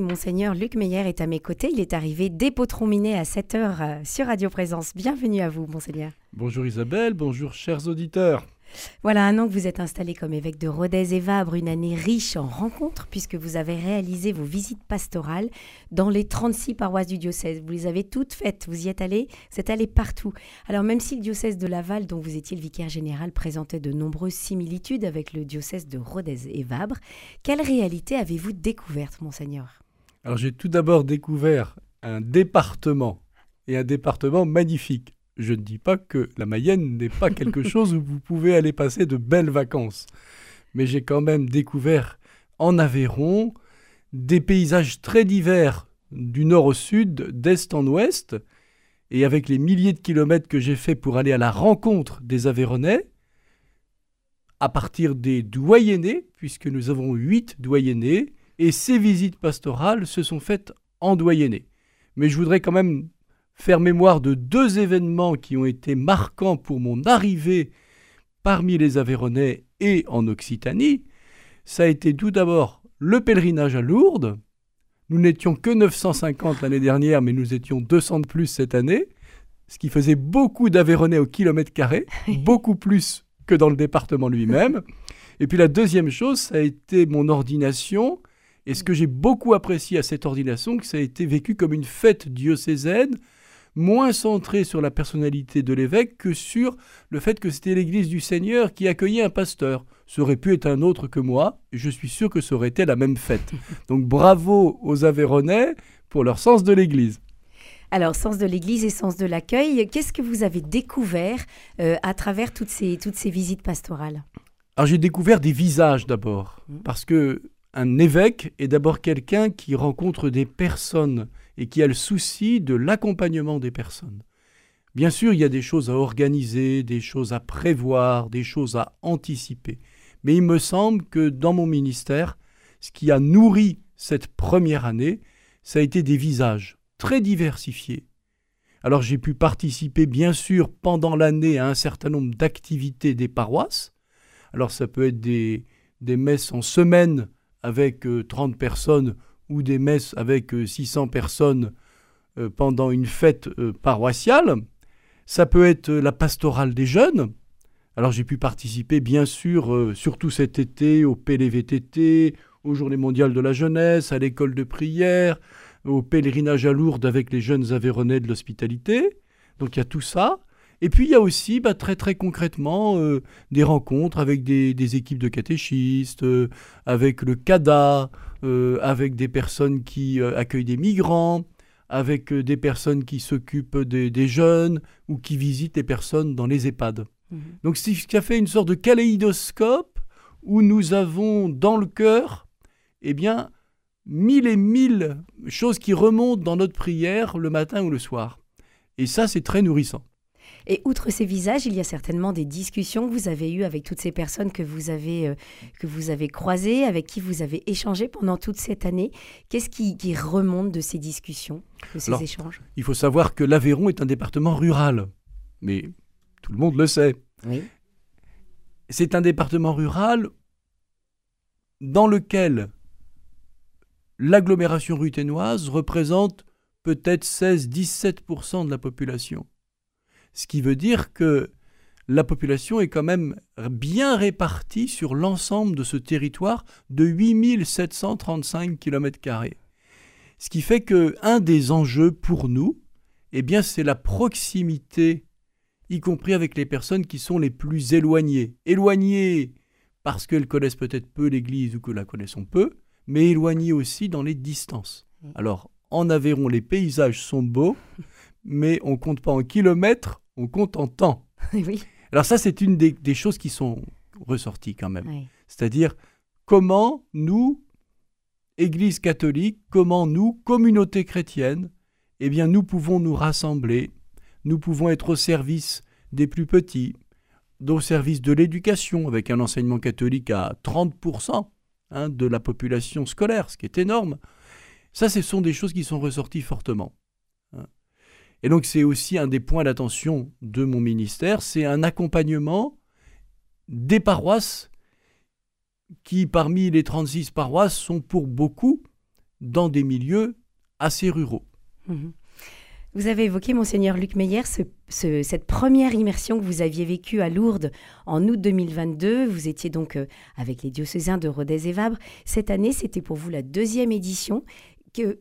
Monseigneur Luc Meyer est à mes côtés. Il est arrivé dès Potron-Minet à 7h euh, sur Radio Présence. Bienvenue à vous, Monseigneur. Bonjour Isabelle, bonjour chers auditeurs. Voilà un an que vous êtes installé comme évêque de Rodez et Vabre, une année riche en rencontres puisque vous avez réalisé vos visites pastorales dans les 36 paroisses du diocèse. Vous les avez toutes faites, vous y êtes allé, vous êtes allé partout. Alors même si le diocèse de Laval, dont vous étiez le vicaire général, présentait de nombreuses similitudes avec le diocèse de Rodez et Vabre, quelle réalité avez-vous découverte, monseigneur? Alors j'ai tout d'abord découvert un département, et un département magnifique. Je ne dis pas que la Mayenne n'est pas quelque chose où vous pouvez aller passer de belles vacances, mais j'ai quand même découvert en Aveyron des paysages très divers du nord au sud, d'est en ouest, et avec les milliers de kilomètres que j'ai fait pour aller à la rencontre des Aveyronnais, à partir des doyennés, puisque nous avons huit doyennés, et ces visites pastorales se sont faites en doyenné. Mais je voudrais quand même faire mémoire de deux événements qui ont été marquants pour mon arrivée parmi les Aveyronais et en Occitanie. Ça a été tout d'abord le pèlerinage à Lourdes. Nous n'étions que 950 l'année dernière, mais nous étions 200 de plus cette année, ce qui faisait beaucoup d'Aveyronais au kilomètre carré, beaucoup plus que dans le département lui-même. Et puis la deuxième chose, ça a été mon ordination et ce que j'ai beaucoup apprécié à cette ordination, que ça a été vécu comme une fête diocésaine, moins centrée sur la personnalité de l'évêque que sur le fait que c'était l'Église du Seigneur qui accueillait un pasteur. Ça aurait pu être un autre que moi, et je suis sûr que ça aurait été la même fête. Donc bravo aux Aveyronais pour leur sens de l'Église. Alors, sens de l'Église et sens de l'accueil, qu'est-ce que vous avez découvert euh, à travers toutes ces, toutes ces visites pastorales? Alors, j'ai découvert des visages d'abord, mmh. parce que un évêque est d'abord quelqu'un qui rencontre des personnes et qui a le souci de l'accompagnement des personnes. Bien sûr, il y a des choses à organiser, des choses à prévoir, des choses à anticiper. Mais il me semble que dans mon ministère, ce qui a nourri cette première année, ça a été des visages très diversifiés. Alors j'ai pu participer bien sûr pendant l'année à un certain nombre d'activités des paroisses. Alors ça peut être des, des messes en semaine avec 30 euh, personnes ou des messes avec 600 euh, personnes euh, pendant une fête paroissiale. Ça peut être la pastorale des jeunes. Alors j'ai pu participer bien sûr, surtout cet été, au PLVTT, aux Journées mondiales de la jeunesse, à l'école de prière, au pèlerinage à Lourdes avec les jeunes Aveyronais de l'hospitalité. Donc il y a tout ça. Et puis il y a aussi bah, très très concrètement euh, des rencontres avec des, équipes de catéchistes, euh, avec le CADA, euh, avec des personnes qui accueillent des migrants, avec des personnes qui s'occupent des, jeunes ou qui visitent les personnes dans les EHPAD. Mmh. Donc c'est ce qui a fait une sorte de kaléidoscope où nous avons dans le cœur, eh bien, mille et mille choses qui remontent dans notre prière le matin ou le soir. Et ça, c'est très nourrissant. Et outre ces visages, il y a certainement des discussions que vous avez eues avec toutes ces personnes que vous avez, euh, que vous avez croisées, avec qui vous avez échangé pendant toute cette année. Qu'est-ce qui, remonte de ces discussions, de ces échanges? Il faut savoir que l'Aveyron est un département rural, mais tout le monde le sait. Oui. C'est un département rural dans lequel l'agglomération ruténoise représente peut-être 16-17% de la population ce qui veut dire que la population est quand même bien répartie sur l'ensemble de ce territoire de 8735 km. Ce qui fait que un des enjeux pour nous, eh bien, c'est la proximité, y compris avec les personnes qui sont les plus éloignées. Éloignées parce qu'elles connaissent peut-être peu l'Église ou que la connaissons peu, mais éloignées aussi dans les distances. Mm. Alors, en Aveyron, les paysages sont beaux, mais on compte pas en kilomètres, on compte en temps. oui. Alors ça, c'est une des, choses qui sont ressorties quand même. C'est-à-dire comment nous, Église catholique, comment nous, communauté chrétienne, eh bien nous pouvons nous rassembler, nous pouvons être au service des plus petits, au service de l'éducation, avec un enseignement catholique à 30% hein, de la population scolaire, ce qui est énorme. Ça, ce sont des choses qui sont ressorties fortement. Et donc c'est aussi un des points d'attention de mon ministère, c'est un accompagnement des paroisses qui, parmi les 36 paroisses, sont pour beaucoup dans des milieux assez ruraux. Mhm. Vous avez évoqué, monseigneur Luc Meyer, cette première immersion que vous aviez vécue à Lourdes en août 2022. Vous étiez donc euh, avec les diocésains de Rodez et Vabre. Cette année, c'était pour vous la deuxième édition. Que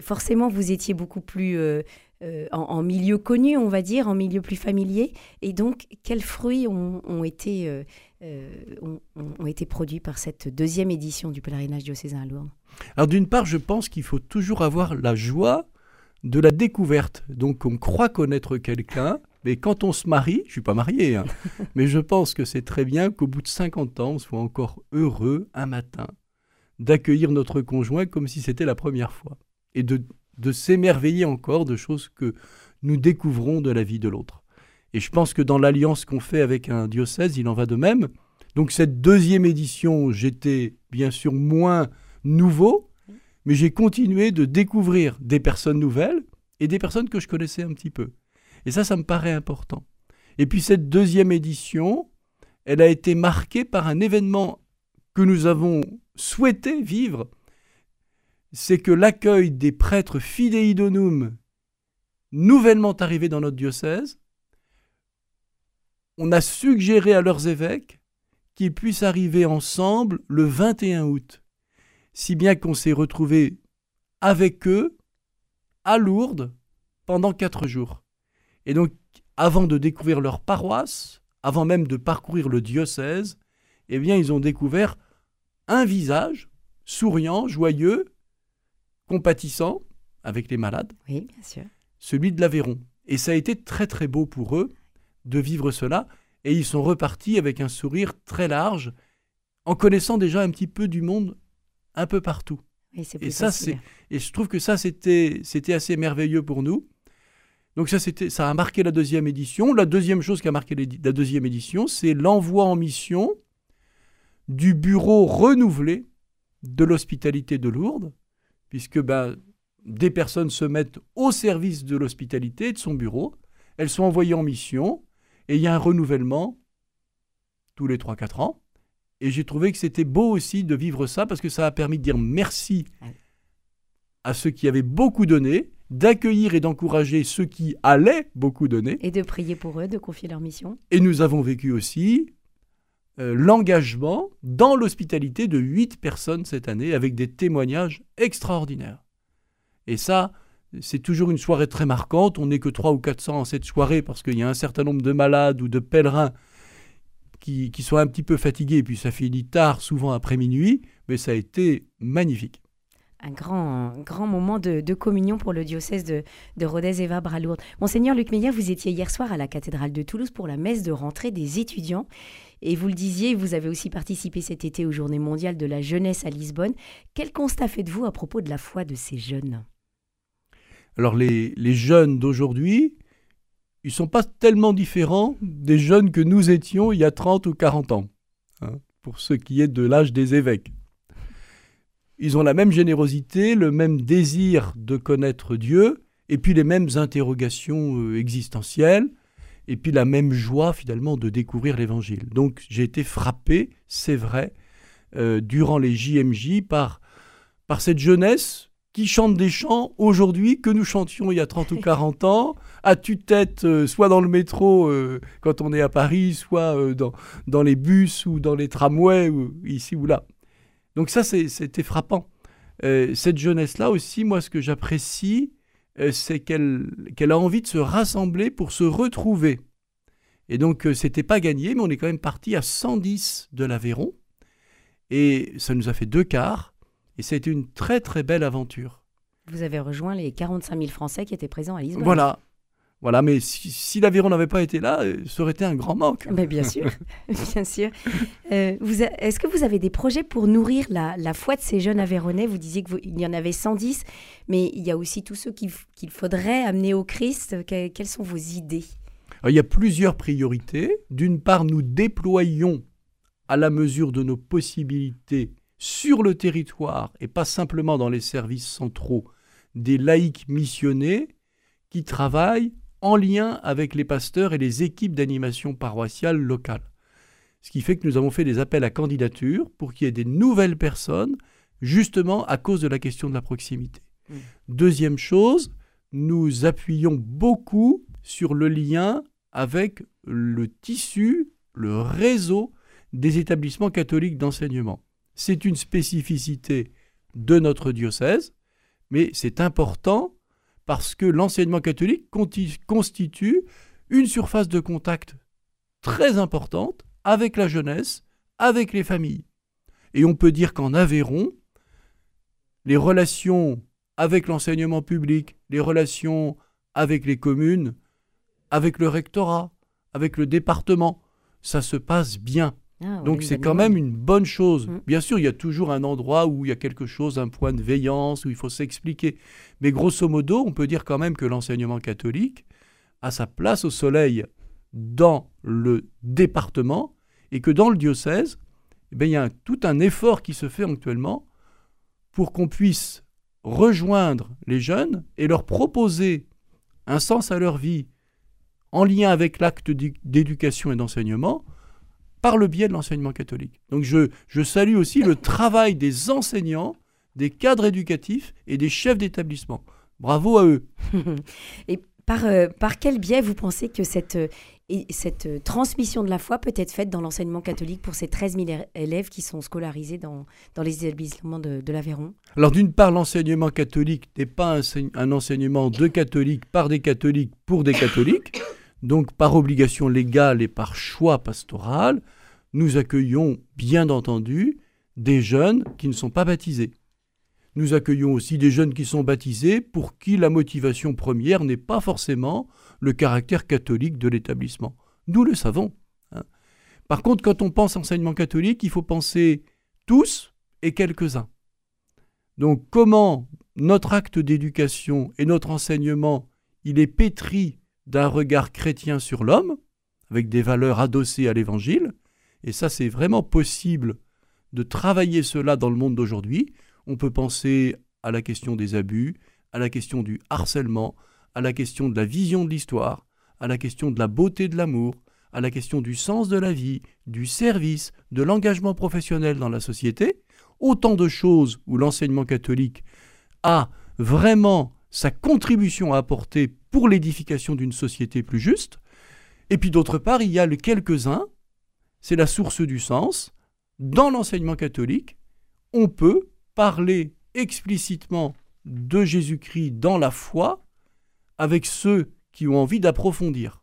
forcément, vous étiez beaucoup plus euh, euh, en, milieu connu, on va dire, en milieu plus familier. Et donc, quels fruits ont, été, ont, été produits par cette deuxième édition du pèlerinage diocésain à Lourdes Alors, d'une part, je pense qu'il faut toujours avoir la joie de la découverte. Donc on croit connaître quelqu'un, mais quand on se marie, je suis pas marié, hein, mais je pense que c'est très bien qu'au bout de 50 ans, on soit encore heureux un matin d'accueillir notre conjoint comme si c'était la première fois, et de, s'émerveiller encore de choses que nous découvrons de la vie de l'autre. Et je pense que dans l'alliance qu'on fait avec un diocèse, il en va de même. Donc cette deuxième édition, j'étais bien sûr moins nouveau, mais j'ai continué de découvrir des personnes nouvelles et des personnes que je connaissais un petit peu. Et ça, ça me paraît important. Et puis cette deuxième édition, elle a été marquée par un événement que nous avons souhaité vivre, c'est que l'accueil des prêtres fidei donum nouvellement arrivés dans notre diocèse, on a suggéré à leurs évêques qu'ils puissent arriver ensemble le 21 août si bien qu'on s'est retrouvé avec eux à Lourdes pendant quatre jours. Et donc, avant de découvrir leur paroisse, avant même de parcourir le diocèse, eh bien, ils ont découvert un visage souriant, joyeux, compatissant avec les malades. Oui, bien sûr. Celui de l'Aveyron. Et ça a été très très beau pour eux de vivre cela. Et ils sont repartis avec un sourire très large, en connaissant déjà un petit peu du monde un peu partout. Et, ça, c'est et je trouve que ça c'était c'était assez merveilleux pour nous. Donc ça c'était ça a marqué la deuxième édition. La deuxième chose qui a marqué la deuxième édition, c'est l'envoi en mission du bureau renouvelé de l'hospitalité de Lourdes, puisque ben, des personnes se mettent au service de l'hospitalité de son bureau, elles sont envoyées en mission, et il y a un renouvellement tous les 3-4 ans. Et j'ai trouvé que c'était beau aussi de vivre ça parce que ça a permis de dire merci à ceux qui avaient beaucoup donné, d'accueillir et d'encourager ceux qui allaient beaucoup donner. Et de prier pour eux, de confier leur mission. Et nous avons vécu aussi euh, l'engagement dans l'hospitalité de huit personnes cette année avec des témoignages extraordinaires. Et ça, c'est toujours une soirée très marquante. On n'est que 3 ou 400 en cette soirée parce qu'il y a un certain nombre de malades ou de pèlerins qui, sont un petit peu fatigués, et puis ça finit tard, souvent après minuit, mais ça a été magnifique. Un grand, grand moment de, communion pour le diocèse de, de Rodez et Vabre à Lourdes. Monseigneur Luc Meyer, vous étiez hier soir à la cathédrale de Toulouse pour la messe de rentrée des étudiants. Et vous le disiez, vous avez aussi participé cet été aux Journées mondiales de la jeunesse à Lisbonne. Quel constat faites-vous à propos de la foi de ces jeunes? Alors les, jeunes d'aujourd'hui, ils sont pas tellement différents des jeunes que nous étions il y a 30 ou 40 ans, hein, pour ce qui est de l'âge des évêques. Ils ont la même générosité, le même désir de connaître Dieu, et puis les mêmes interrogations euh, existentielles, et puis la même joie finalement de découvrir l'Évangile. Donc j'ai été frappé, c'est vrai, euh, durant les JMJ par, par cette jeunesse qui chante des chants aujourd'hui que nous chantions il y a 30 ou 40 ans, à tue-tête, euh, soit dans le métro quand on est à Paris, soit dans, dans les bus ou dans les tramways, ici ou là. Donc ça, c'était frappant. cette jeunesse-là aussi, moi, ce que j'apprécie, c'est qu'elle a envie de se rassembler pour se retrouver. Et donc, c'était pas gagné, mais on est quand même parti à 110 de l'Aveyron. Et ça nous a fait deux quarts. Et c'est une très très belle aventure. Vous avez rejoint les 45 000 Français qui étaient présents à Lisbonne. Voilà. Voilà, mais si, l'Aveyron n'avait pas été là, euh, ça aurait été un grand manque. Mais bien sûr, bien sûr. Euh, est-ce que vous avez des projets pour nourrir la, foi de ces jeunes Aveyronnais Vous disiez qu'il y en avait 110, mais il y a aussi tous ceux qu'il faudrait amener au Christ. quelles sont vos idées? Il y a plusieurs priorités. D'une part, nous déployons à la mesure de nos possibilités sur le territoire et pas simplement dans les services centraux des laïcs missionnés qui travaillent en lien avec les pasteurs et les équipes d'animation paroissiale locale. Ce qui fait que nous avons fait des appels à candidature pour qu'il y ait des nouvelles personnes justement à cause de la question de la proximité. Deuxième chose, nous appuyons beaucoup sur le lien avec le tissu, le réseau des établissements catholiques d'enseignement. C'est une spécificité de notre diocèse, mais c'est important parce que l'enseignement catholique constitue une surface de contact très importante avec la jeunesse, avec les familles. Et on peut dire qu'en Aveyron, les relations avec l'enseignement public, les relations avec les communes, avec le rectorat, avec le département, ça se passe bien. Ah, Donc oui, c'est quand même une bonne chose. Mm. Bien sûr, il y a toujours un endroit où il y a quelque chose, un point de veillance, où il faut s'expliquer. Mais grosso modo, on peut dire quand même que l'enseignement catholique a sa place au soleil dans le département et que dans le diocèse, eh bien, il y a un- tout un effort qui se fait actuellement pour qu'on puisse rejoindre les jeunes et leur proposer un sens à leur vie en lien avec l'acte d'édu- d'éducation et d'enseignement par le biais de l'enseignement catholique. Donc je, je salue aussi le travail des enseignants, des cadres éducatifs et des chefs d'établissement. Bravo à eux. Et par, euh, par quel biais vous pensez que cette, euh, et cette euh, transmission de la foi peut être faite dans l'enseignement catholique pour ces 13 000 élèves qui sont scolarisés dans, dans les établissements de, de l'Aveyron? Alors d'une part, l'enseignement catholique n'est pas un, un enseignement de catholiques par des catholiques pour des catholiques. Donc par obligation légale et par choix pastoral, nous accueillons bien entendu des jeunes qui ne sont pas baptisés. Nous accueillons aussi des jeunes qui sont baptisés pour qui la motivation première n'est pas forcément le caractère catholique de l'établissement. Nous le savons. hein. Par contre, quand on pense enseignement catholique, il faut penser tous et quelques-uns. Donc comment notre acte d'éducation et notre enseignement, il est pétri d'un regard chrétien sur l'homme, avec des valeurs adossées à l'évangile, et ça c'est vraiment possible de travailler cela dans le monde d'aujourd'hui. On peut penser à la question des abus, à la question du harcèlement, à la question de la vision de l'histoire, à la question de la beauté de l'amour, à la question du sens de la vie, du service, de l'engagement professionnel dans la société, autant de choses où l'enseignement catholique a vraiment sa contribution à apporter pour l'édification d'une société plus juste. Et puis d'autre part, il y a le quelques-uns, c'est la source du sens. Dans l'enseignement catholique, on peut parler explicitement de Jésus-Christ dans la foi avec ceux qui ont envie d'approfondir.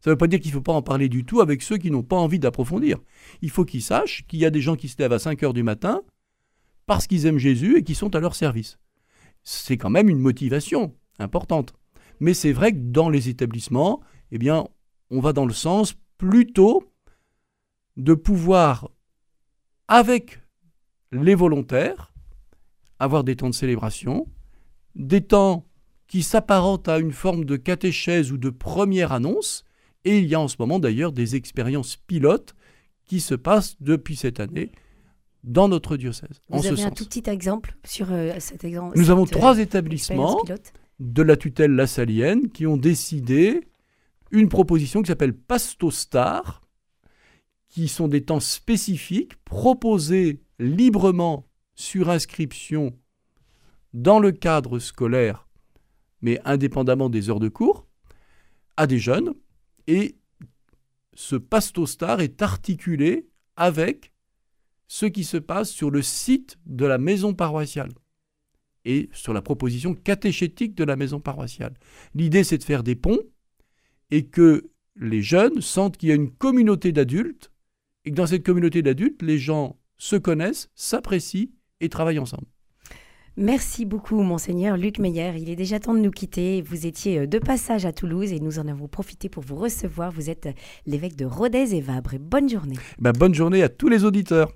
Ça ne veut pas dire qu'il ne faut pas en parler du tout avec ceux qui n'ont pas envie d'approfondir. Il faut qu'ils sachent qu'il y a des gens qui se lèvent à 5 heures du matin parce qu'ils aiment Jésus et qui sont à leur service. C'est quand même une motivation importante. Mais c'est vrai que dans les établissements, eh bien, on va dans le sens plutôt de pouvoir, avec les volontaires, avoir des temps de célébration, des temps qui s'apparentent à une forme de catéchèse ou de première annonce, et il y a en ce moment d'ailleurs des expériences pilotes qui se passent depuis cette année dans notre diocèse. en Vous ce avez un sens. tout petit exemple sur euh, cet exemple Nous avons cette, euh, trois établissements de la tutelle lassalienne qui ont décidé une proposition qui s'appelle Pastostar, qui sont des temps spécifiques proposés librement sur inscription dans le cadre scolaire, mais indépendamment des heures de cours, à des jeunes. Et ce Pastostar est articulé avec ce qui se passe sur le site de la maison paroissiale et sur la proposition catéchétique de la maison paroissiale. L'idée, c'est de faire des ponts et que les jeunes sentent qu'il y a une communauté d'adultes et que dans cette communauté d'adultes, les gens se connaissent, s'apprécient et travaillent ensemble. Merci beaucoup, Monseigneur Luc Meyer. Il est déjà temps de nous quitter. Vous étiez euh, de passage à Toulouse et nous en avons profité pour vous recevoir. Vous êtes euh, l'évêque de Rodez et Vabre. Bonne journée. Ben, bonne journée à tous les auditeurs.